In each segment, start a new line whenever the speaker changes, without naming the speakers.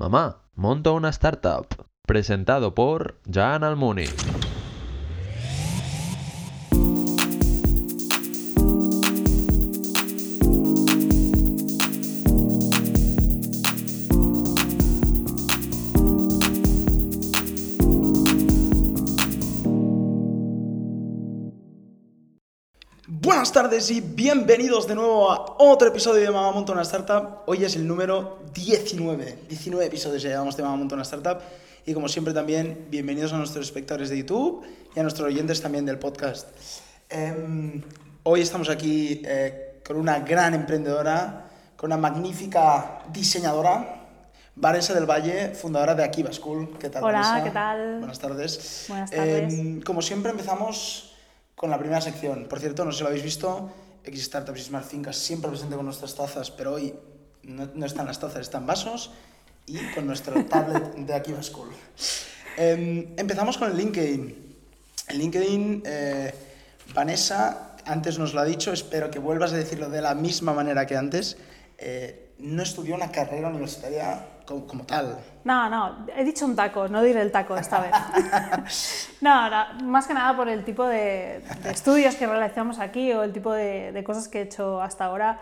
Mamá, monto una startup. Presentado por Jan Almuni.
Buenas tardes y bienvenidos de nuevo a otro episodio de Mamá Monta una Startup. Hoy es el número 19. 19 episodios ya llevamos de Mamá Monta una Startup. Y como siempre también, bienvenidos a nuestros espectadores de YouTube y a nuestros oyentes también del podcast. Em, hoy estamos aquí eh, con una gran emprendedora, con una magnífica diseñadora, Vanessa del Valle, fundadora de Akiva School. ¿Qué tal,
Hola,
Vanessa?
¿qué tal?
Buenas tardes.
Buenas tardes.
Em, como siempre empezamos con la primera sección. Por cierto, no sé si lo habéis visto, X Startups y Smart Fincas siempre presente con nuestras tazas, pero hoy no, no están las tazas, están vasos y con nuestro tablet de Akiva School. Em, empezamos con el LinkedIn. El LinkedIn, eh, Vanessa, antes nos lo ha dicho, espero que vuelvas a decirlo de la misma manera que antes. eh, no estudió una carrera universitaria como, como tal.
No, no, he dicho un taco, no diré el taco esta vez. no, no, más que nada por el tipo de, de estudios que realizamos aquí o el tipo de, de cosas que he hecho hasta ahora.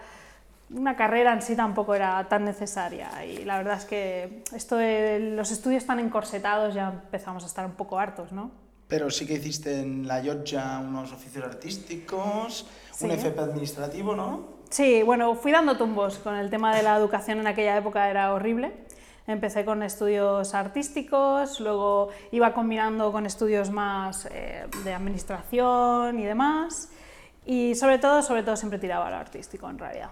Una carrera en sí tampoco era tan necesaria y la verdad es que esto de los estudios tan encorsetados ya empezamos a estar un poco hartos, ¿no?
Pero sí que hiciste en la Llotja unos oficios artísticos, un. FP administrativo, ¿no?
Sí, bueno, fui dando tumbos con el tema de la educación en aquella época, era horrible. Empecé con estudios artísticos, luego iba combinando con estudios más eh, de administración y demás. Y sobre todo, sobre todo siempre tiraba a lo artístico en realidad.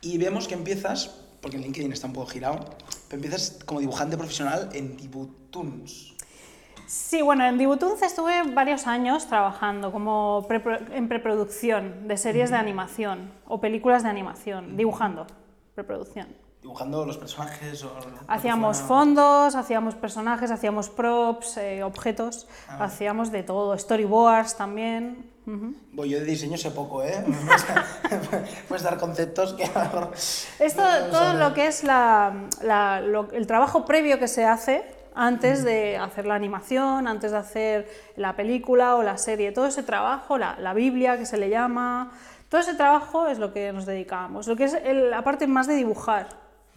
Y vemos que empiezas, porque en LinkedIn está un poco girado, pero empiezas como dibujante profesional en Dibutoons.
Sí, bueno, en Dibutunce estuve varios años trabajando como en preproducción de series de animación o películas de animación, dibujando, preproducción.
Dibujando los personajes o...
Hacíamos fondos, hacíamos personajes, hacíamos props, eh, objetos,
Ah.
hacíamos de todo, storyboards también. ujú.
Bueno, yo de diseño sé poco, ¿eh? Puedes dar, conceptos que.
Esto,
no-
todo lo que es la, la- lo- el trabajo previo que se hace antes de hacer la animación, antes de hacer la película o la serie, todo ese trabajo, la, la Biblia que se le llama, todo ese trabajo es lo que nos dedicábamos, lo que es el- la parte más de dibujar,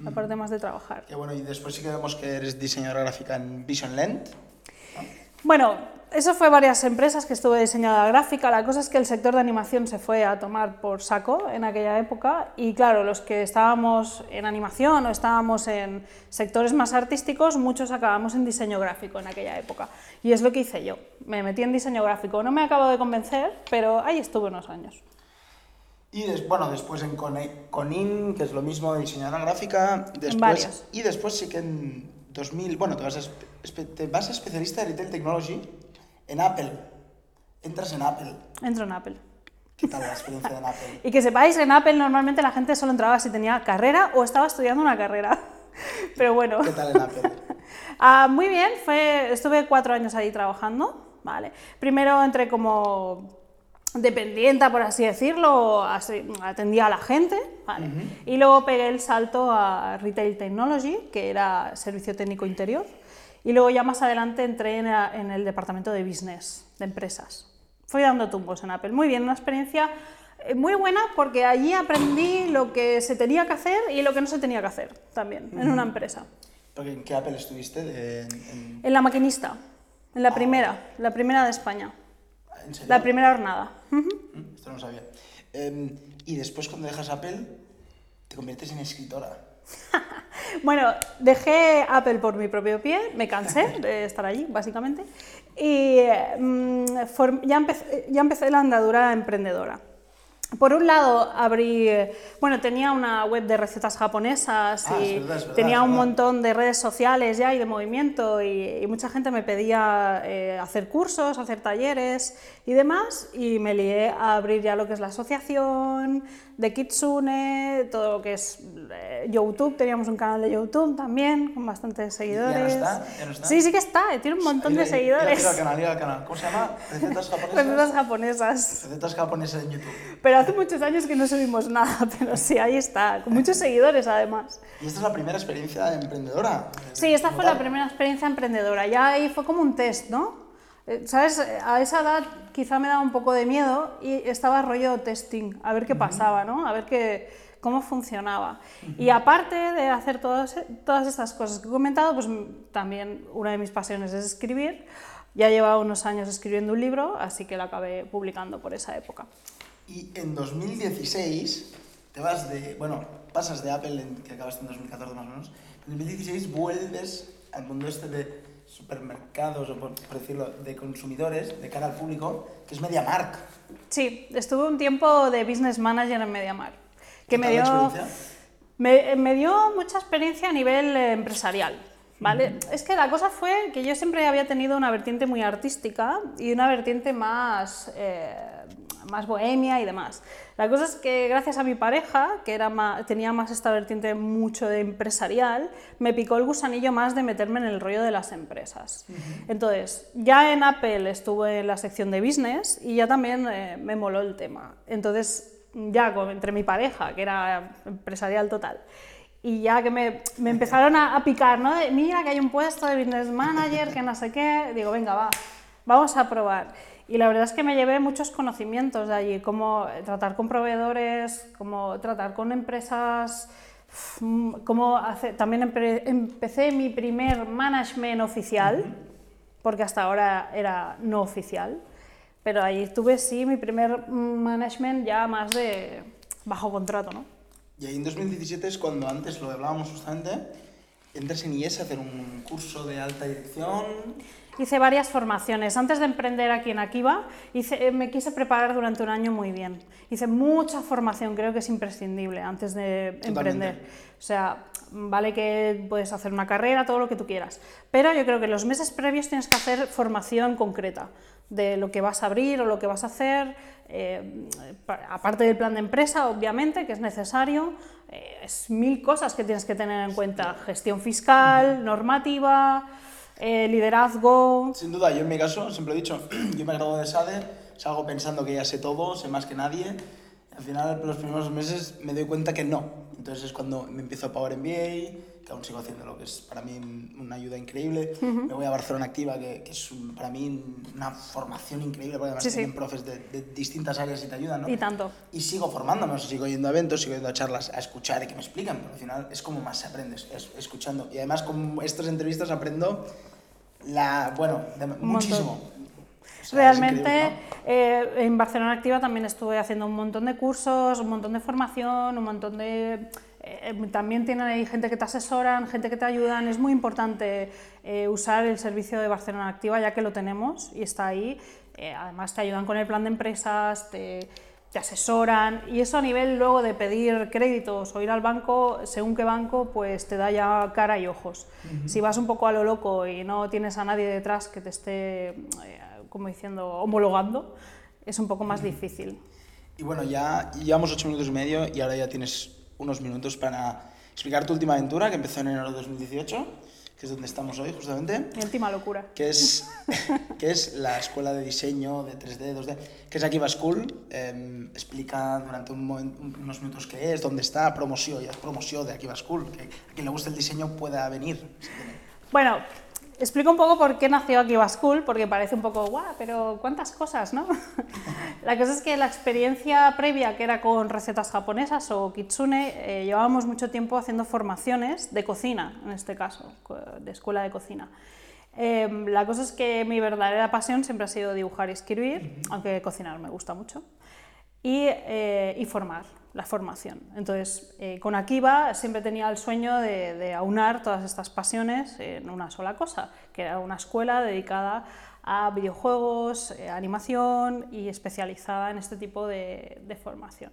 la parte más de trabajar.
Que bueno, y después sí que vemos que eres diseñadora gráfica en Vision Lent.
Bueno, eso fue varias empresas que estuve diseñadora gráfica. La cosa es que el sector de animación se fue a tomar por saco en aquella época y claro, los que estábamos en animación o estábamos en sectores más artísticos, muchos acabamos en diseño gráfico en aquella época. Y es lo que hice yo. Me metí en diseño gráfico. No me acabo de convencer, pero ahí estuve unos años.
Y des- bueno, después en Conin, que es lo mismo de diseñadora gráfica. Después,
varios.
Y después sí que en 2000, bueno, te vas, a, te vas a especialista de Retail Technology en Apple. Entras en Apple.
Entro en Apple.
¿Qué tal la experiencia en Apple?
Y que sepáis, en Apple normalmente la gente solo entraba si tenía carrera o estaba estudiando una carrera. Pero bueno.
¿Qué tal en Apple?
Ah, muy bien, fue, estuve cuatro años ahí trabajando, ¿vale? Primero entré como dependiente, por así decirlo, así, atendía a la gente, ¿vale? Y luego pegué el salto a Retail Technology, que era servicio técnico interior, y luego ya más adelante entré en, el departamento de business, de empresas. Fui dando tumbos en Apple. Muy bien, una experiencia eh, muy buena porque allí aprendí lo que se tenía que hacer y lo que no se tenía que hacer también en una empresa.
Porque ¿En qué Apple estuviste? De- en,
la maquinista, en la primera, la primera de España,
¿en serio?
la primera jornada.
Mm, Esto no lo sabía. Em, y después cuando dejas Apple, te conviertes en escritora.
Bueno, dejé Apple por mi propio pie, me cansé de estar allí, básicamente, y mm, ya, empecé, ya empecé la andadura emprendedora. Por un lado, abrí, bueno, tenía una web de recetas japonesas
Ah,
y
es verdad, es verdad,
tenía un montón de redes sociales ya y de movimiento y, y mucha gente me pedía eh, hacer cursos, hacer talleres y demás y me lié a abrir ya lo que es la asociación de Kitsune, todo lo que es eh, YouTube, teníamos un canal de YouTube también con bastantes seguidores.
está? ¿Ya no está?
Sí, sí que está, tiene un montón de
ir- al
seguidores.
canal, ir al canal. ¿Cómo se llama? Recetas japonesas.
Recetas japonesas.
Recetas japonesas en YouTube.
Pero hace muchos años que no subimos nada, pero sí, ahí está, con muchos seguidores además.
¿Y esta es la primera experiencia emprendedora?
Sí, esta fue la primera experiencia emprendedora. Ya ahí fue como un test, ¿no? Eh, ¿Sabes? A esa edad quizá me daba un poco de miedo y estaba rollo testing, a ver qué pasaba, ¿no? A ver qué, cómo funcionaba. Y aparte de hacer todas, todas estas cosas que he comentado, pues también una de mis pasiones es escribir. Ya llevaba unos años escribiendo un libro, así que lo acabé publicando por esa época.
Y en 2016 te vas de, bueno, pasas de Apple, que acabaste en 2014 más o menos, en 2016 vuelves al mundo este de supermercados, o por, decirlo, de consumidores, de cara al público, que es MediaMark.
Sí, estuve un tiempo de business manager en MediaMar, que
¿Qué
me dio, me, me dio mucha experiencia a nivel eh, empresarial. ¿Vale? Es que la cosa fue que yo siempre había tenido una vertiente muy artística y una vertiente más, eh, más bohemia y demás. La cosa es que gracias a mi pareja, que era ma- tenía más esta vertiente mucho de empresarial, me picó el gusanillo más de meterme en el rollo de las empresas. Entonces, ya en Apple estuve en la sección de business y ya también eh, me moló el tema. Entonces, ya con- entre mi pareja, que era empresarial total, y ya que me, me empezaron a, a picar, ¿no? De, Mira que hay un puesto de business manager, que no sé qué. Digo, venga, va, vamos a probar. Y la verdad es que me llevé muchos conocimientos de allí, cómo tratar con proveedores, cómo tratar con empresas, mm, cómo. También empe- empecé mi primer management oficial, porque hasta ahora era no oficial, pero ahí tuve sí mi primer management ya más de bajo contrato, ¿no?
Y ahí en 2017 es cuando antes lo hablábamos justamente, entras en IES a hacer un curso de alta dirección.
Hice varias formaciones. Antes de emprender aquí en Akiva, hice, eh, me quise preparar durante un año muy bien. Hice mucha formación, creo que es imprescindible antes de
Totalmente.
emprender. O sea, vale que puedes hacer una carrera, todo lo que tú quieras, pero yo creo que los meses previos tienes que hacer formación concreta de lo que vas a abrir o lo que vas a hacer, eh, pa- aparte del plan de empresa, obviamente, que es necesario, eh, es mil cosas que tienes que tener en cuenta, gestión fiscal, normativa, eh, liderazgo,
Sin duda, yo en mi caso, siempre he dicho, yo me gradué de SADE, salgo pensando que ya sé todo, sé más que nadie. Al final, los primeros meses me doy cuenta que no. Entonces es cuando me empiezo a Power MBA, que aún sigo haciendo lo que es para mí una ayuda increíble. Me voy a Barcelona Activa, que, que es un- para mí una formación increíble, porque además
Sí, sí.
tienen profes de, de distintas áreas y te ayudan, ¿no?
y tanto.
Y sigo formándome, o sea, sigo yendo a eventos, sigo yendo a charlas, a escuchar y que me explican, porque al final es como más aprendes, es, escuchando. Y además con estas entrevistas aprendo la, bueno, de- muchísimo. O sea, es
Realmente,
increíble,
eh, en Barcelona Activa también estuve haciendo un montón de cursos, un montón de formación, un montón de... eh, también tienen ahí gente que te asesoran, gente que te ayudan. Es muy importante eh, usar el servicio de Barcelona Activa ya que lo tenemos y está ahí. Eh, además te ayudan con el plan de empresas, te, te asesoran y eso a nivel luego de pedir créditos o ir al banco, según qué banco, pues te da ya cara y ojos. Si vas un poco a lo loco y no tienes a nadie detrás que te esté, eh, como diciendo, homologando, es un poco más difícil.
¿no? Y bueno, ya llevamos ocho minutos y medio y ahora ya tienes unos minutos para explicar tu última aventura, que empezó en enero de 2018, que es donde estamos hoy justamente.
Mi última locura.
que es, que es la escuela de diseño de 3D, 2D, que es Akiva School. Eh, explica durante un unos minutos qué es, dónde está, promoción, ya es promoción de Akiva School, que a quien le guste el diseño pueda venir. si.
Bueno, explico un poco por qué nació Akiva School, porque parece un poco, guau, pero cuántas cosas, ¿no? la cosa es que la experiencia previa, que era con recetas japonesas o kitsune, eh, llevábamos mucho tiempo haciendo formaciones de cocina, en este caso, de escuela de cocina. Eh, la cosa es que mi verdadera pasión siempre ha sido dibujar y escribir, aunque cocinar me gusta mucho, y, eh, y formar, la formación. Entonces, eh, con Akiva siempre tenía el sueño de, aunar todas estas pasiones en una sola cosa, que era una escuela dedicada a videojuegos, eh, animación y especializada en este tipo de, de formación.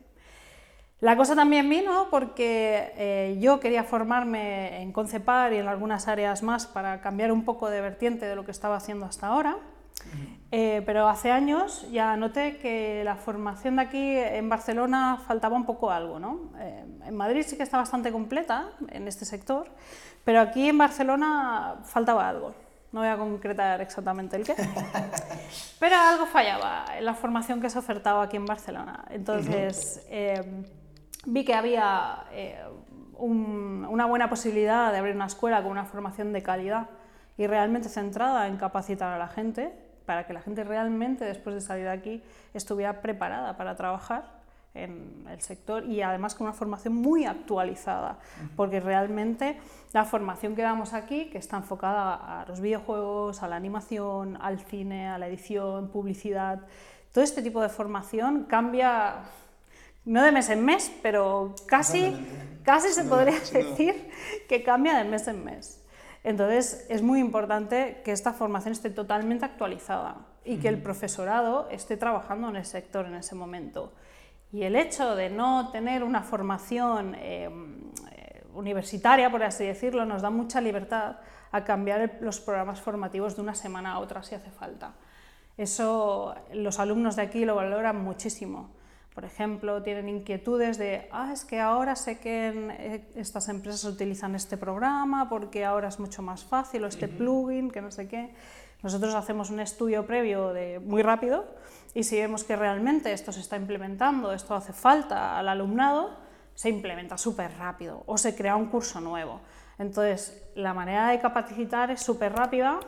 La cosa también vino porque eh, yo quería formarme en Concepar y en algunas áreas más para cambiar un poco de vertiente de lo que estaba haciendo hasta ahora. Eh, pero hace años ya noté que la formación de aquí en Barcelona faltaba un poco algo. ¿no? Eh, en Madrid sí que está bastante completa en este sector, pero aquí en Barcelona faltaba algo. no voy a concretar exactamente el qué, pero algo fallaba en la formación que se ofertaba aquí en Barcelona. Entonces eh, vi que había eh, un- una buena posibilidad de abrir una escuela con una formación de calidad y realmente centrada en capacitar a la gente para que la gente realmente después de salir de aquí estuviera preparada para trabajar en el sector y además con una formación muy actualizada, porque realmente la formación que damos aquí, que está enfocada a los videojuegos, a la animación, al cine, a la edición, publicidad, todo este tipo de formación cambia, no de mes en mes, pero casi, casi se podría decir que cambia de mes en mes. Entonces, es muy importante que esta formación esté totalmente actualizada y que el profesorado esté trabajando en el sector en ese momento. Y el hecho de no tener una formación eh, eh, universitaria, por así decirlo, nos da mucha libertad a cambiar los programas formativos de una semana a otra si hace falta. Eso los alumnos de aquí lo valoran muchísimo. Por ejemplo, tienen inquietudes de, ah, es que ahora sé que en, eh, estas empresas utilizan este programa porque ahora es mucho más fácil o este plugin, que no sé qué. Nosotros hacemos un estudio previo de muy rápido y si vemos que realmente esto se está implementando, esto hace falta al alumnado, se implementa súper rápido o se crea un curso nuevo. Entonces, la manera de capacitar es súper rápida,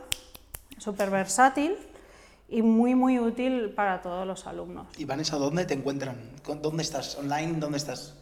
súper versátil y muy, muy útil para todos los alumnos.
Y Vanessa, ¿dónde te encuentran? ¿Con- ¿Dónde estás? ¿Online? ¿Dónde estás?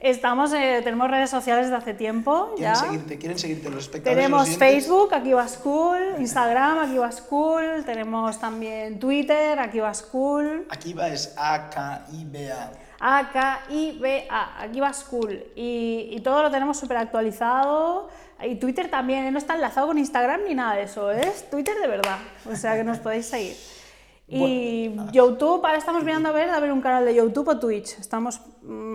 Estamos, eh, tenemos redes sociales de hace tiempo ya.
¿Quieren seguirte? ¿Quieren seguirte los espectadores? los
Tenemos? Facebook, aquí va School, Instagram, aquí va School, tenemos también Twitter, aquí va School,
Aquí va es A-K-I-B-A.
A-K-I-B-A, aquí va School. Y, y todo lo tenemos súper actualizado. Y Twitter también, ¿eh? no está enlazado con Instagram ni nada de eso, es Twitter de verdad. O sea que nos podéis seguir. Y YouTube, ahora estamos mirando a ver, a ver un canal de YouTube o Twitch. Estamos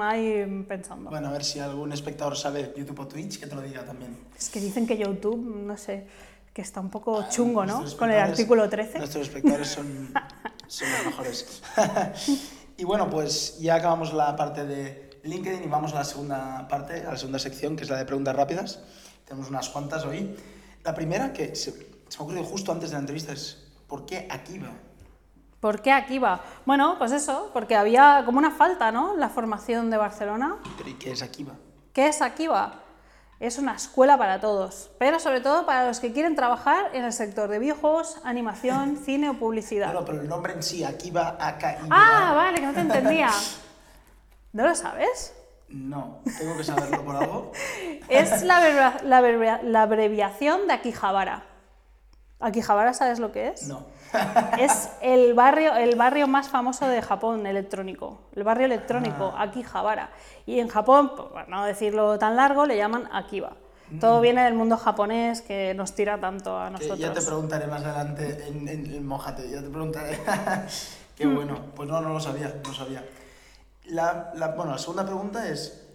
ahí pensando.
Bueno, a ver si algún espectador sabe YouTube o Twitch, que te lo diga también.
Es que dicen que YouTube, no sé, que está un poco chungo, ¿no? Con el artículo 13.
Nuestros espectadores son, son los mejores. y bueno, pues ya acabamos la parte de LinkedIn y vamos a la segunda parte, a la segunda sección, que es la de preguntas rápidas. Tenemos unas cuantas hoy. La primera, que se, se me ha ocurrido justo antes de la entrevista, es ¿por qué Akiva?
¿Por qué aquí va? Bueno, pues eso, porque había como una falta, ¿no? La formación de Barcelona.
¿Pero y qué es Akiva?
¿Qué es Akiva? Es una escuela para todos, pero sobre todo para los que quieren trabajar en el sector de videojuegos, animación, cine o publicidad.
Bueno, pero el nombre en sí, Akiva, A-K-I-V-A.
Ah, vale, que no te entendía. ¿No lo sabes?
No, tengo que saberlo por algo.
Es la, la la abreviación de Akihabara. ¿Akihabara sabes lo que es?
No.
Es el barrio, el barrio más famoso de Japón electrónico, el barrio electrónico,
Ah.
Akihabara. Y en Japón, por no decirlo tan largo, le llaman Akiba. Todo
Mm.
viene del mundo japonés que nos tira tanto a
Que
nosotros.
ya te preguntaré más adelante en, en, en Mójate, ya te preguntaré. Qué
Mm.
bueno, pues no, no lo sabía, no lo sabía. La, la- bueno, la segunda pregunta es,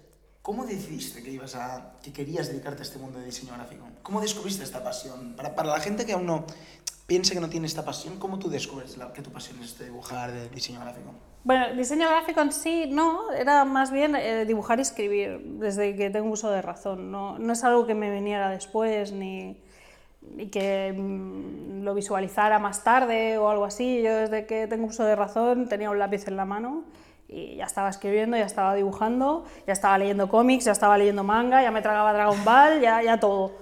¿cómo decidiste que, ibas a, que querías dedicarte a este mundo de diseño gráfico? ¿Cómo descubriste esta pasión? Para, para la gente que aún no piensa que no tiene esta pasión, ¿cómo tú descubres la- que tu pasión es dibujar, de diseño gráfico?
Bueno, diseño gráfico en sí no, era más bien eh, dibujar y escribir desde que tengo uso de razón. No, no es algo que me viniera después ni, ni que mm, lo visualizara más tarde o algo así. Yo desde que tengo uso de razón tenía un lápiz en la mano y ya estaba escribiendo, ya estaba dibujando, ya estaba leyendo cómics, ya estaba leyendo manga, ya me tragaba Dragon Ball, ya, ya todo.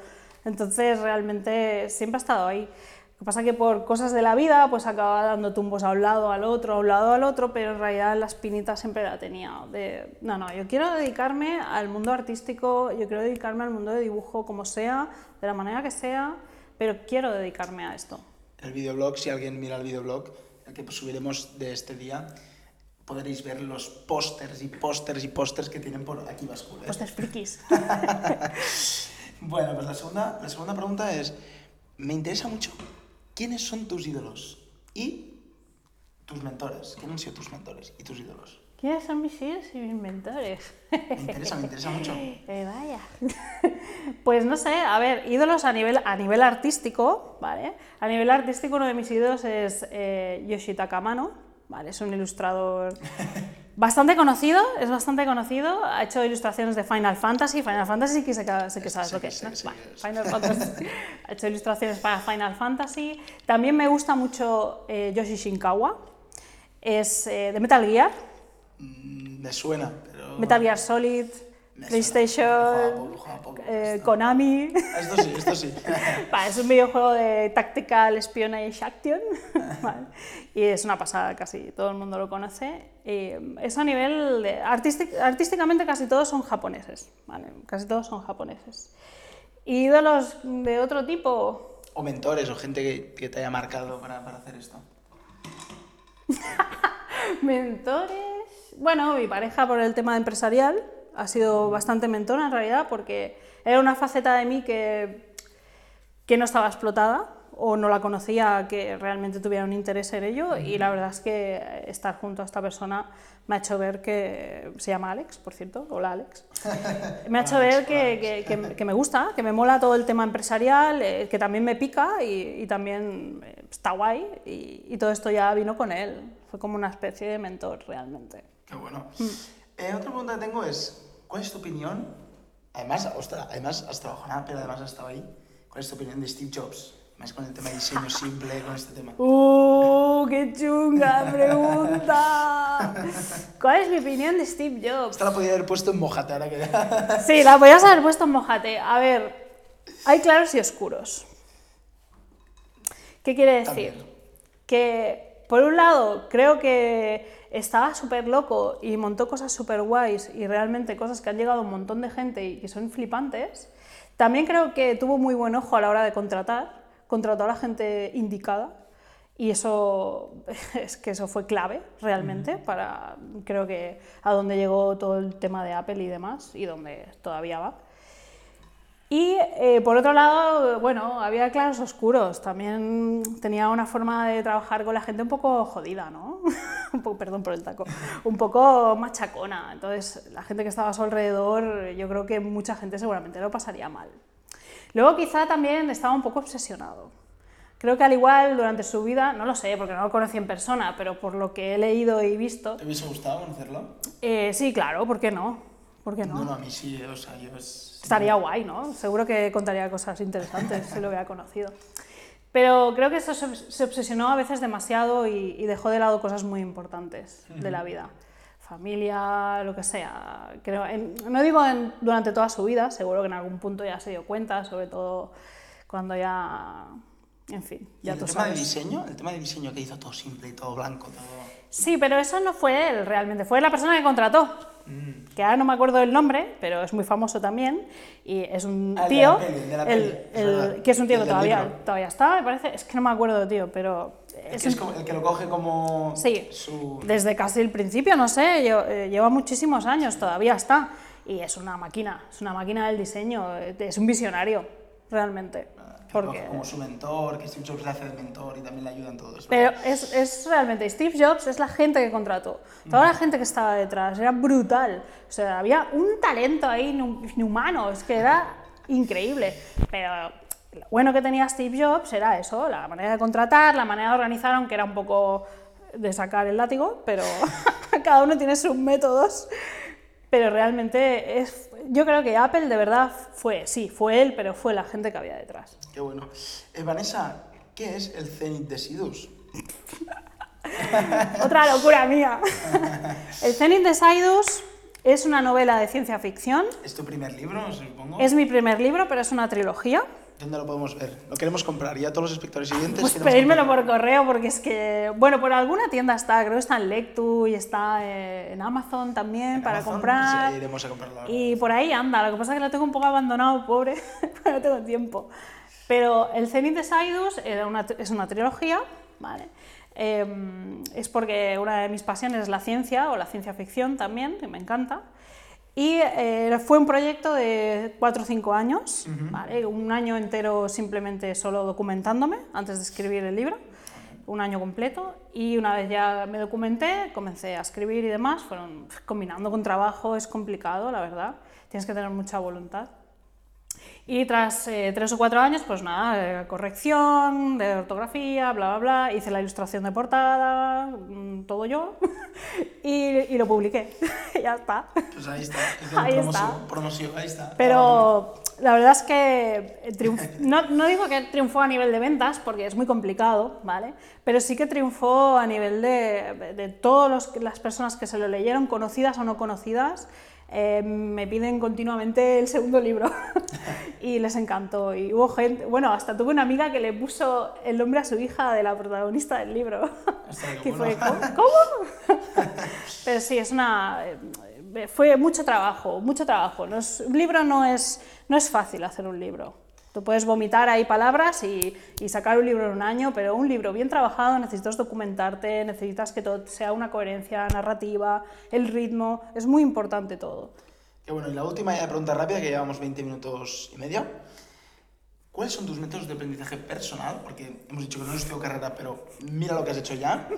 Entonces realmente siempre ha estado ahí. Lo que pasa que por cosas de la vida pues acababa dando tumbos a un lado, al otro, a un lado, al otro, pero en realidad la espinita siempre la tenía. De, no, no, yo quiero dedicarme al mundo artístico, yo quiero dedicarme al mundo de dibujo como sea, de la manera que sea, pero quiero dedicarme a esto.
El videoblog, si alguien mira el videoblog, el que subiremos de este día, podréis ver los pósters y pósters y pósters que tienen por aquí School. ¿eh?
Pues frikis.
Bueno, pues la segunda, la segunda pregunta es, me interesa mucho, ¿quiénes son tus ídolos? Y tus mentores, ¿quiénes han sido tus mentores y tus ídolos?
¿Quiénes son mis hijos y mis mentores?
Me interesa, me interesa mucho.
Eh, vaya. pues no sé, a ver, ídolos a nivel, a nivel artístico, ¿vale? A nivel artístico uno de mis ídolos es eh, Yoshitaka Mano, ¿vale? Es un ilustrador Bastante conocido, es bastante conocido. Ha hecho ilustraciones de Final Fantasy. Final Fantasy sí que, sé que- sabes
Sí
lo que es. Final Fantasy. ha hecho ilustraciones para Final Fantasy. También me gusta mucho eh, Yoshi Shinkawa. Es eh, de Metal Gear,
Mm, Me suena, pero...
Metal Gear Solid. PlayStation,
poco.
eh, Konami.
Esto sí, esto sí.
Vale, es un videojuego de Tactical Espionage Action vale, y es una pasada, casi todo el mundo lo conoce. Y es a nivel, de, artístic- artísticamente casi todos son japoneses, ¿vale? casi todos son japoneses. Y ídolos de otro tipo,
O mentores o gente que, que te haya marcado para, para hacer esto.
mentores, bueno, mi pareja por el tema empresarial ha sido bastante mentora en realidad porque era una faceta de mí que que no estaba explotada o no la conocía que realmente tuviera un interés en ello y la verdad es que estar junto a esta persona me ha hecho ver que se llama Alex, por cierto, hola Alex, me ha hecho ver que, que- que- me gusta, que me mola todo el tema empresarial, eh, que también me pica y, y también eh, está guay y, y todo esto ya vino con él, fue como una especie de mentor realmente.
Qué bueno.
Mm.
Eh, otra pregunta que tengo es, ¿cuál es tu opinión? Además, ostras, además has trabajado en Apple, además has estado ahí. ¿Cuál es tu opinión de Steve Jobs? Más con el tema de diseño simple, con este tema.
¡Uh, qué chunga pregunta! ¿Cuál es mi opinión de Steve Jobs?
Esta la podía haber puesto en Mojate, ahora que...
Sí, la podías haber puesto en mojate. A ver, hay claros y oscuros. ¿Qué quiere decir?
También.
Que, por un lado, creo que estaba súper loco y montó cosas súper guays y realmente cosas que han llegado a un montón de gente y que son flipantes. También creo que tuvo muy buen ojo a la hora de contratar, contrató a la gente indicada y eso es que eso fue clave realmente para creo que a donde llegó todo el tema de Apple y demás y donde todavía va. Y eh, por otro lado, bueno, había claros oscuros. También tenía una forma de trabajar con la gente un poco jodida, ¿no? un poco, perdón por el taco, un poco machacona. Entonces, la gente que estaba a su alrededor, yo creo que mucha gente seguramente lo pasaría mal. Luego, quizá también estaba un poco obsesionado. Creo que al igual durante su vida, no lo sé, porque no lo conocí en persona, pero por lo que he leído y visto,
¿Te hubiese gustado conocerlo?
eh, sí, claro, ¿por qué no? ¿Por qué no?
No, no, a mí sí, o sea, yo es...
Estaría guay, ¿no? Seguro que contaría cosas interesantes si lo hubiera conocido. Pero creo que eso se se obsesionó a veces demasiado y, y dejó de lado cosas muy importantes de la vida. Familia, lo que sea. Creo, en- no digo en- durante toda su vida, seguro que en algún punto ya se dio cuenta, sobre todo cuando ya... En fin,
¿Y
ya
el
tú
tema de
sabes.
diseño? El tema de diseño que hizo todo simple y todo blanco, todo...
Sí, pero eso no fue él realmente, fue la persona que contrató.
Mm.
Que ahora no me acuerdo del nombre, pero es muy famoso también. Y es un
Ah, de
tío.
la peli, el de la
el- que es un tío que todavía, todavía está, me parece. Es que no me acuerdo, tío, pero. Es
que, es
un-
el que lo coge como
Sí.
su...
Desde casi el principio, no sé, eh, lleva muchísimos años, todavía está. Y es una máquina, es una máquina del diseño, es un visionario, realmente. Porque,
como su mentor, que Steve Jobs le hace de mentor y también le ayuda en todo eso.
Pero es, es realmente, Steve Jobs es la gente que contrató. Toda la gente que estaba detrás, era brutal. O sea, había un talento ahí inhu- inhumano, es que era increíble. Pero lo bueno que tenía Steve Jobs era eso, la manera de contratar, la manera de organizar, aunque era un poco de sacar el látigo, pero cada uno tiene sus métodos. Pero realmente es, yo creo que Apple de verdad fue, sí, fue él, pero fue la gente que había detrás.
Qué bueno. Eh, Vanessa, ¿qué es el Zenith de Sidus?
Otra locura mía. El Zenith de Sidus es una novela de ciencia ficción.
¿Es tu primer libro, supongo?
Es mi primer libro, pero es una trilogía.
¿Dónde lo podemos ver? Lo queremos comprar. Ya todos los espectadores siguientes
Pues pedírmelo por correo porque es que, bueno, por alguna tienda está, creo que está en Lectu y está eh, en Amazon también
En
para
Amazon,
comprar.
sí, iremos a comprarlo.
Y por ahí anda, lo que pasa es que lo tengo un poco abandonado, pobre, no tengo tiempo. Pero el Zenith de Sidus era una- es una trilogía, ¿vale? Eh, es porque una de mis pasiones es la ciencia o la ciencia ficción también, que me encanta. Y eh, fue un proyecto de 4 o 5 años, ¿vale? un año entero simplemente solo documentándome antes de escribir el libro, un año completo. Y una vez ya me documenté, comencé a escribir y demás. Fueron combinando con trabajo, es complicado, la verdad. Tienes que tener mucha voluntad. Y tras eh, tres o cuatro años, pues nada, eh, corrección de ortografía, bla, bla, bla, hice la ilustración de portada, mm, todo yo, lo publiqué. ya está.
Pues ahí está. Es
Ahí
promoción,
está.
promoción, ahí está.
Pero la verdad es que triunf- no, no digo que triunfó a nivel de ventas, porque es muy complicado, ¿vale? Pero sí que triunfó a nivel de, de todas las personas que se lo leyeron, conocidas o no conocidas, eh, me piden continuamente el segundo libro y les encantó. Y hubo gente, bueno, hasta tuve una amiga que le puso el nombre a su hija de la protagonista del libro. Que fue. ¿Cómo? Pero sí, es una... eh, Fue mucho trabajo, mucho trabajo. No es- un libro no es, no es fácil hacer un libro. Tú puedes vomitar ahí palabras y, y sacar un libro en un año, pero un libro bien trabajado necesitas documentarte, necesitas que todo sea una coherencia narrativa, el ritmo, es muy importante todo.
Que bueno, y la última ya pregunta rápida, que llevamos 20 minutos y medio. ¿Cuáles son tus métodos de aprendizaje personal? Porque hemos dicho que no has estudiado carrera, pero mira lo que has hecho ya.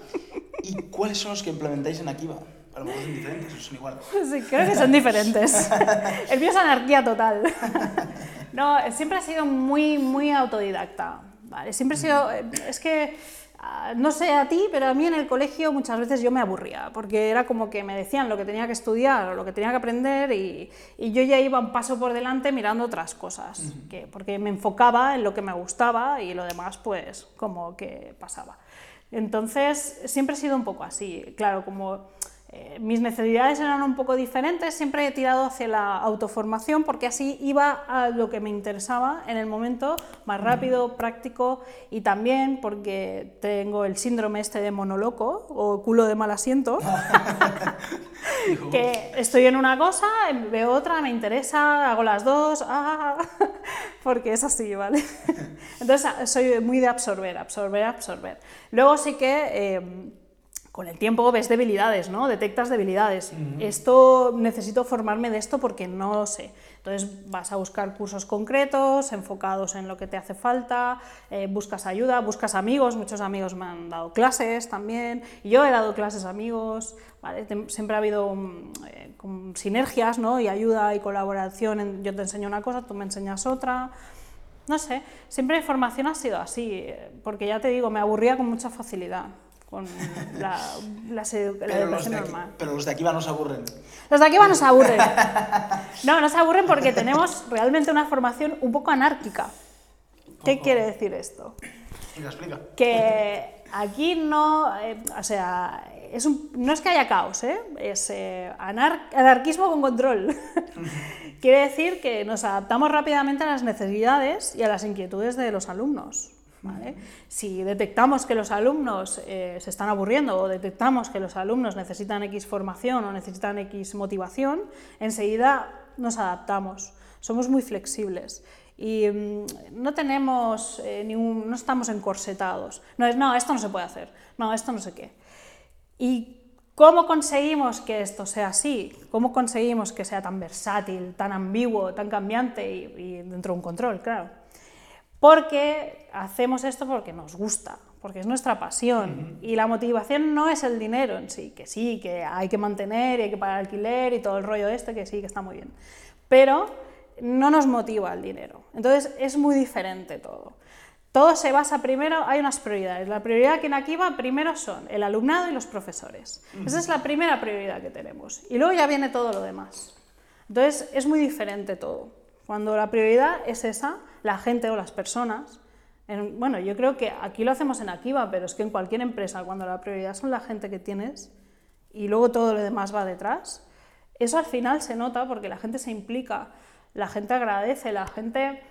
¿Y cuáles son los que implementáis en Akiva? A lo mejor son diferentes son igual.
Sí, creo que son diferentes. El mío es anarquía total. No, siempre he sido muy, muy autodidacta. ¿vale? Siempre he sido. Es que. ah, No sé a ti, pero a mí en el colegio muchas veces yo me aburría, porque era como que me decían lo que tenía que estudiar o lo que tenía que aprender y, y yo ya iba un paso por delante mirando otras cosas, que, porque me enfocaba en lo que me gustaba y lo demás pues como que pasaba. Entonces siempre he sido un poco así, claro, como eh, mis necesidades eran un poco diferentes, siempre he tirado hacia la autoformación porque así iba a lo que me interesaba en el momento, más rápido, práctico y también porque tengo el síndrome este de monoloco o culo de mal asiento, que estoy en una cosa, veo otra, me interesa, hago las dos, ah, porque es así, ¿vale? Entonces soy muy de absorber, absorber, absorber. Luego sí que... eh, con el tiempo ves debilidades, ¿no? Detectas debilidades. Esto necesito formarme de esto porque no sé. Entonces vas a buscar cursos concretos, enfocados en lo que te hace falta, eh, buscas ayuda, buscas amigos, muchos amigos me han dado clases también, yo he dado clases a amigos, siempre ha habido mm, eh, sinergias, ¿no? Y ayuda y colaboración, en- yo te enseño una cosa, tú me enseñas otra. No sé, siempre mi formación ha sido así, eh, porque ya te digo, me aburría con mucha facilidad con la, la, la
Pero los,
educación
de aquí,
normal.
pero los de Akiva nos aburren.
Los de aquí van nos aburren. No, nos aburren porque tenemos realmente una formación un poco anárquica. ¿Qué quiere decir esto?
Explica, explica.
Que aquí no, eh, o sea, es un- no es que haya caos, ¿eh? es eh, anar- anarquismo con control. Quiere decir que nos adaptamos rápidamente a las necesidades y a las inquietudes de los alumnos. ¿Vale? Si detectamos que los alumnos eh, se están aburriendo o detectamos que los alumnos necesitan X formación o necesitan X motivación, enseguida nos adaptamos. Somos muy flexibles y mm, no tenemos eh, ningún, no estamos encorsetados. No es, no, esto no se puede hacer, no, esto no sé qué. ¿Y cómo conseguimos que esto sea así? ¿Cómo conseguimos que sea tan versátil, tan ambiguo, tan cambiante y, y dentro de un control, claro? Porque hacemos esto porque nos gusta, porque es nuestra pasión. Y la motivación no es el dinero en sí, que sí, que hay que mantener y hay que pagar alquiler y todo el rollo este, que sí, que está muy bien. Pero no nos motiva el dinero. Entonces es muy diferente todo. Todo se basa primero, hay unas prioridades. La prioridad que en aquí va primero son el alumnado y los profesores. Esa es la primera prioridad que tenemos. Y luego ya viene todo lo demás. Entonces es muy diferente todo. Cuando la prioridad es esa, la gente o las personas, en- bueno, yo creo que aquí lo hacemos en Akiva, pero es que en cualquier empresa, cuando la prioridad son la gente que tienes y luego todo lo demás va detrás, eso al final se nota porque la gente se implica, la gente agradece, la gente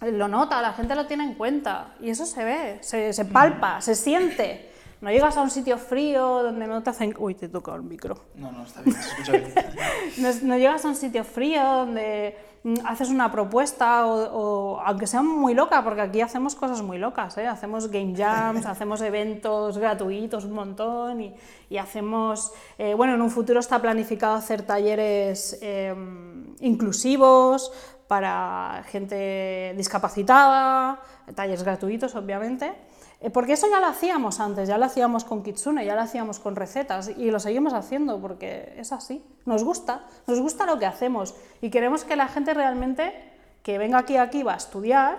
lo nota, la gente lo tiene en cuenta y eso se ve, se, se palpa, se siente. No llegas a un sitio frío donde no te hacen... Uy, te toca el micro.
No, no, está bien, se escucha bien.
No, no llegas a un sitio frío donde mm, haces una propuesta o, o aunque sea muy loca, porque aquí hacemos cosas muy locas, ¿eh? hacemos game jams, hacemos eventos gratuitos un montón y, y hacemos, eh, bueno, en un futuro está planificado hacer talleres eh, inclusivos para gente discapacitada, talleres gratuitos obviamente. Eh, Porque eso ya lo hacíamos antes, ya lo hacíamos con Kitsune, ya lo hacíamos con recetas y lo seguimos haciendo porque es así. Nos gusta, nos gusta lo que hacemos y queremos que la gente realmente que venga aquí aquí va a estudiar,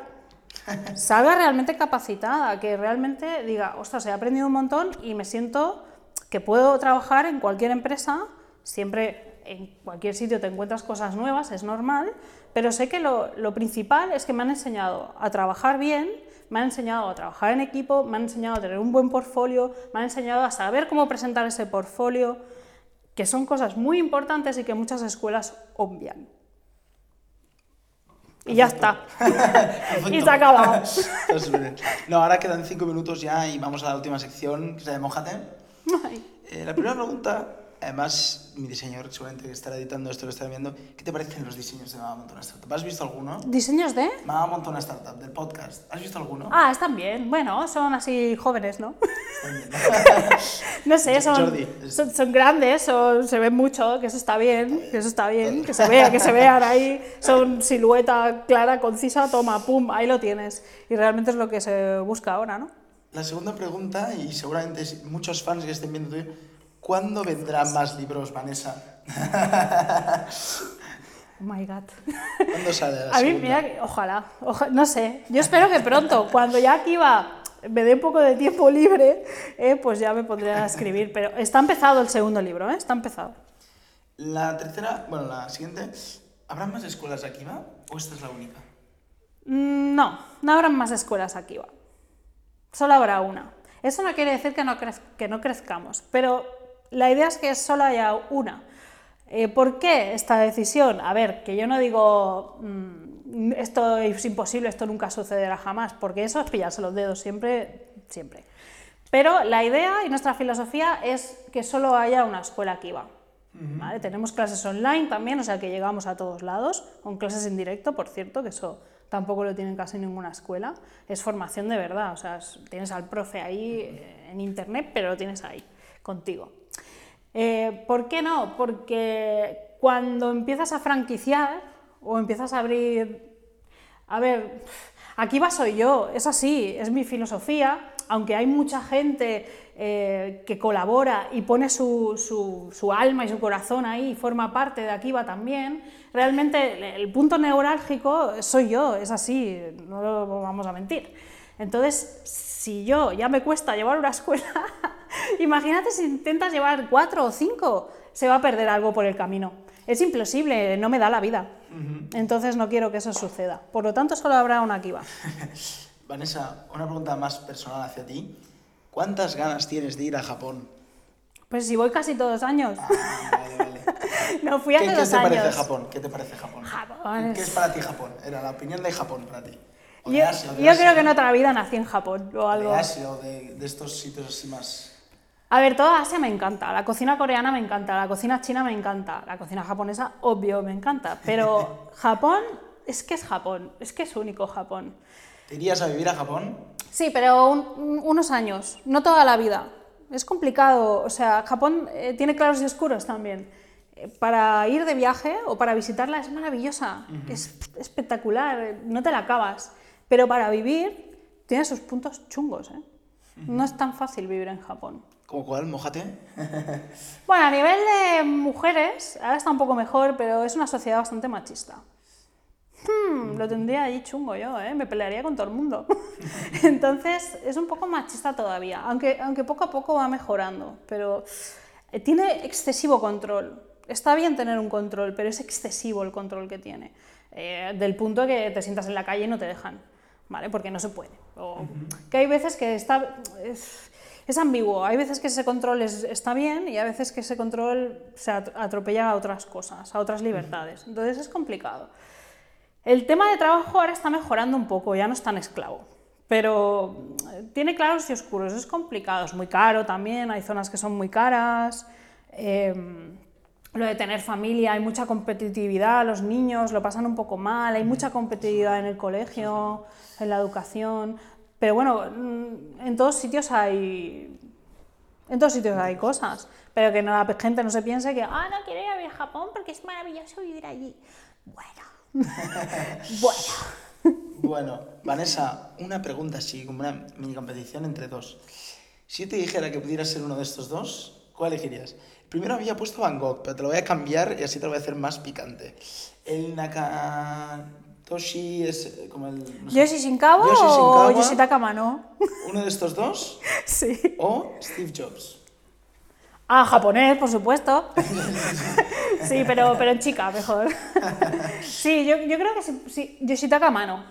salga realmente capacitada, que realmente diga, ostras, he aprendido un montón y me siento que puedo trabajar en cualquier empresa, siempre en cualquier sitio te encuentras cosas nuevas, es normal, pero sé que lo, lo principal es que me han enseñado a trabajar bien, me han enseñado a trabajar en equipo, me han enseñado a tener un buen portfolio, me han enseñado a saber cómo presentar ese portfolio, que son cosas muy importantes y que muchas escuelas obvian. Y ya está. y se
súper bien. No, ahora quedan cinco minutos ya y vamos a la última sección, que es la de Mójate. Eh, la primera pregunta, además, mi diseñador seguramente que estará editando esto, lo estará viendo, ¿qué te parecen los diseños de Mama Montona Startup? ¿Has visto alguno?
¿Diseños de?
Mama Montona Startup, del podcast. ¿Has visto alguno?
Ah, están bien. Bueno, son así jóvenes, ¿no? No sé, son, son, son grandes, son- se ven mucho, que eso está bien, que eso está bien, que se vea, que se vean ahí, son silueta clara, concisa, toma, pum, ahí lo tienes. Y realmente es lo que se busca ahora, ¿no?
La segunda pregunta, y seguramente muchos fans que estén viendo tuyo, ¿cuándo vendrán más libros, Vanessa?
Oh my god.
¿Cuándo sale la
A mí, mira, ojalá, oja- no sé, yo espero que pronto, cuando ya aquí va, me dé un poco de tiempo libre, eh, pues ya me pondré a escribir, pero está empezado el segundo libro, ¿eh? Está empezado.
La tercera, bueno, la siguiente, ¿habrá más escuelas aquí, va? ¿O esta es la única?
Mm, No, no habrá más escuelas aquí, va. Solo habrá una. Eso no quiere decir que no, que no crezcamos, pero la idea es que solo haya una. Eh, ¿Por qué esta decisión? A ver, que yo no digo mm, esto es imposible, esto nunca sucederá jamás, porque eso es pillarse los dedos siempre, siempre. Pero la idea y nuestra filosofía es que solo haya una escuela aquí va. ¿vale? Tenemos clases online también, o sea que llegamos a todos lados, con clases en directo, por cierto, que eso tampoco lo tienen casi ninguna escuela. Es formación de verdad, o sea, es- tienes al profe ahí eh, en internet, pero lo tienes ahí, contigo. Eh, ¿Por qué no? Porque cuando empiezas a franquiciar o empiezas a abrir a ver, aquí va soy yo, es así, es mi filosofía, aunque hay mucha gente eh, que colabora y pone su, su- alma y su corazón ahí y forma parte de aquí va también, realmente el, el punto neurálgico soy yo, es así, no lo vamos a mentir. Entonces, si yo ya me cuesta llevar una escuela, imagínate si intentas llevar cuatro o cinco, se va a perder algo por el camino. Es imposible, no me da la vida. Entonces no quiero que eso suceda. Por lo tanto, solo habrá una Kiva.
Vanessa, una pregunta más personal hacia ti. ¿Cuántas ganas tienes de ir a Japón?
Pues si voy casi todos los años.
Ah, vale, vale.
No fui
¿Qué,
hace
qué
dos
te
años.
parece Japón? ¿Qué te parece Japón?
Japón
¿Qué
es-
para ti Japón? Era la opinión de Japón para ti.
Yo,
Asia,
yo creo que en otra vida nací en Japón o algo.
De Asia o de, de estos sitios así más...
A ver, toda Asia me encanta. La cocina coreana me encanta. La cocina china me encanta. La cocina japonesa, obvio, me encanta. Pero Japón es que es Japón. Es que es único Japón.
¿Te irías a vivir a Japón?
Sí, pero un- un- unos años, no toda la vida. Es complicado, o sea, Japón eh, tiene claros y oscuros también. Eh, Para ir de viaje o para visitarla es maravillosa, es espectacular, no te la acabas. Pero para vivir tiene sus puntos chungos, ¿eh? No es tan fácil vivir en Japón.
¿Como cuál? Mójate.
Bueno, a nivel de mujeres, ahora está un poco mejor, pero es una sociedad bastante machista. Hmm, lo tendría ahí chungo yo, ¿eh? me pelearía con todo el mundo. Entonces, es un poco machista todavía, aunque, aunque poco a poco va mejorando, pero eh, tiene excesivo control. Está bien tener un control, pero es excesivo el control que tiene. Eh, del punto que te sientas en la calle y no te dejan, ¿vale? Porque no se puede. O que hay veces que está... Es, es ambiguo, hay veces que ese control es- está bien y hay veces que ese control se at- atropella a otras cosas, a otras libertades. Entonces es complicado. El tema de trabajo ahora está mejorando un poco, ya no es tan esclavo, pero eh, tiene claros y oscuros, es complicado, es muy caro también, hay zonas que son muy caras, eh, lo de tener familia, hay mucha competitividad, los niños lo pasan un poco mal, hay mucha competitividad en el colegio, en la educación, pero bueno, mm, en todos sitios hay en todos sitios hay cosas, pero que no, la gente no se piense que, ah, no quiero ir a Japón porque es maravilloso vivir allí. Bueno, bueno.
Bueno, Vanessa, una pregunta así, como una mini competición entre dos. Si yo te dijera que pudieras ser uno de estos dos, ¿cuál elegirías? Primero había puesto Van Gogh, pero te lo voy a cambiar y así te lo voy a hacer más picante. El Naka... Toshi es eh, como el... no sé,
¿Yoshi Shinkawa
Yoshi
o
Shinkawa,
Yoshitaka Mano?
Uno de estos dos
sí.
o Steve Jobs.
Ah, japonés, por supuesto. sí, pero, pero en chica, mejor. sí, yo, yo creo que sí, sí, Yoshitaka Mano.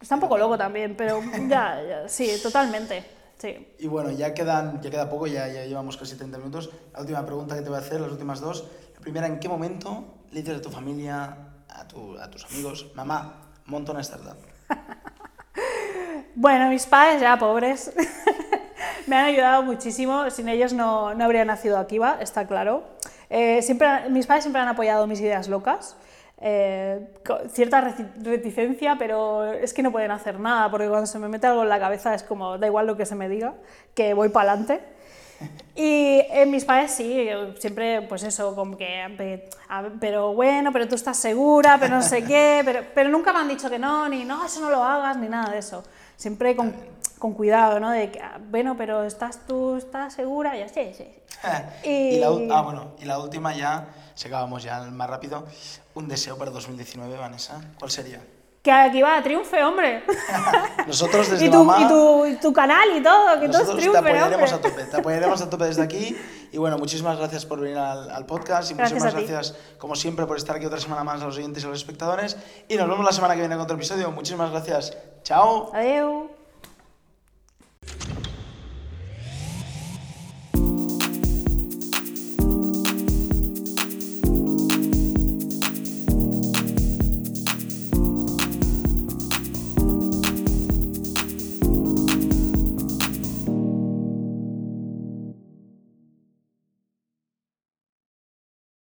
Está un poco loco también, pero ya, ya, sí, totalmente. Sí.
Y bueno, ya, quedan, ya queda poco, ya, ya llevamos casi 30 minutos. La última pregunta que te voy a hacer, las últimas dos. La primera, ¿en qué momento le dices a tu familia, a, tu- a tus amigos, mamá, monta una startup?
Bueno, mis padres ya pobres me han ayudado muchísimo. Sin ellos no, no habría nacido Akiva, está claro. Eh, siempre, mis padres siempre han apoyado mis ideas locas. eh, cierta reti- reticencia, pero es que no pueden hacer nada, porque cuando se me mete algo en la cabeza es como, da igual lo que se me diga, que voy para adelante. Y eh, mis padres sí, siempre pues eso, como que, pero bueno, pero tú estás segura, pero no sé qué, pero, pero nunca me han dicho que no, ni no, eso no lo hagas, ni nada de eso. Siempre con, con cuidado, ¿no? De que, ah, bueno, pero estás tú, estás segura, ya sí, sí. sí.
y la,
Y-
ah, bueno, y la última ya, se acabamos ya más rápido. Un deseo para 2019, Vanessa. ¿Cuál sería?
Que aquí va, triunfe, hombre.
Nosotros desde
y, tu,
mamá...
y, tu, y tu canal y todo, que todos
Nosotros te
triunfen,
apoyaremos
hombre.
a tope, te apoyaremos a tope desde aquí. Y bueno, muchísimas gracias por venir al, al podcast y
Gracias
muchísimas
a
gracias, como siempre, por estar aquí otra semana más a los oyentes y a los espectadores. Y nos vemos la semana que viene con otro episodio. Muchísimas gracias. Chao.
Adeu.